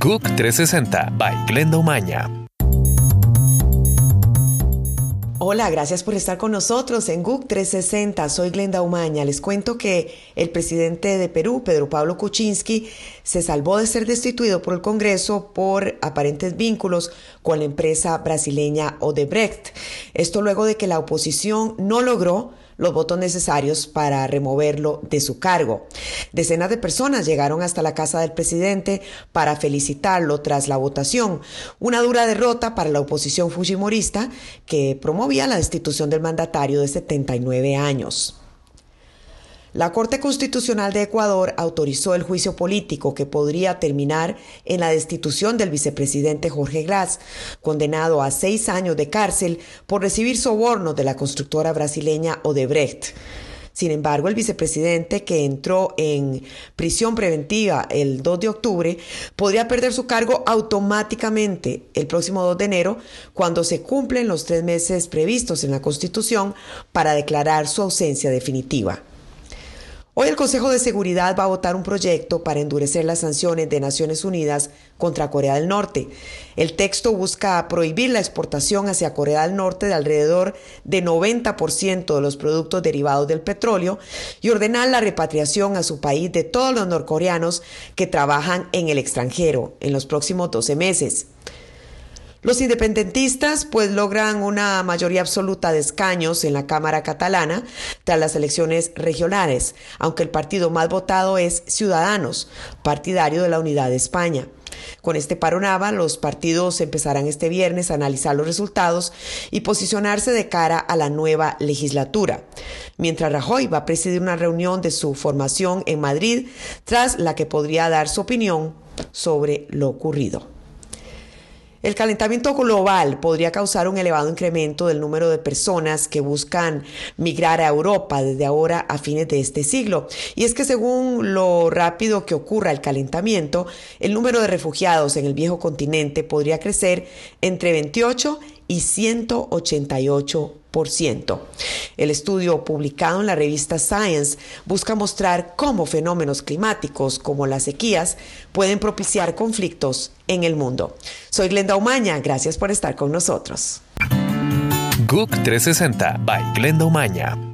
GUC 360 by Glenda Umaña. Hola, gracias por estar con nosotros en GUC 360. Soy Glenda Umaña. Les cuento que el presidente de Perú, Pedro Pablo Kuczynski, se salvó de ser destituido por el Congreso por aparentes vínculos con la empresa brasileña Odebrecht. Esto luego de que la oposición no logró los votos necesarios para removerlo de su cargo. Decenas de personas llegaron hasta la casa del presidente para felicitarlo tras la votación, una dura derrota para la oposición fujimorista que promovía la destitución del mandatario de 79 años. La Corte Constitucional de Ecuador autorizó el juicio político que podría terminar en la destitución del vicepresidente Jorge Glass, condenado a seis años de cárcel por recibir sobornos de la constructora brasileña Odebrecht. Sin embargo, el vicepresidente que entró en prisión preventiva el 2 de octubre podría perder su cargo automáticamente el próximo 2 de enero cuando se cumplen los tres meses previstos en la Constitución para declarar su ausencia definitiva. Hoy el Consejo de Seguridad va a votar un proyecto para endurecer las sanciones de Naciones Unidas contra Corea del Norte. El texto busca prohibir la exportación hacia Corea del Norte de alrededor de 90% de los productos derivados del petróleo y ordenar la repatriación a su país de todos los norcoreanos que trabajan en el extranjero en los próximos 12 meses. Los independentistas pues logran una mayoría absoluta de escaños en la Cámara catalana tras las elecciones regionales, aunque el partido más votado es Ciudadanos, partidario de la Unidad de España. Con este panorama, los partidos empezarán este viernes a analizar los resultados y posicionarse de cara a la nueva legislatura. Mientras Rajoy va a presidir una reunión de su formación en Madrid, tras la que podría dar su opinión sobre lo ocurrido. El calentamiento global podría causar un elevado incremento del número de personas que buscan migrar a Europa desde ahora a fines de este siglo. Y es que según lo rápido que ocurra el calentamiento, el número de refugiados en el viejo continente podría crecer entre 28 y 188 el estudio publicado en la revista Science busca mostrar cómo fenómenos climáticos como las sequías pueden propiciar conflictos en el mundo. Soy Glenda Umaña, gracias por estar con nosotros. GUC 360 by Glenda.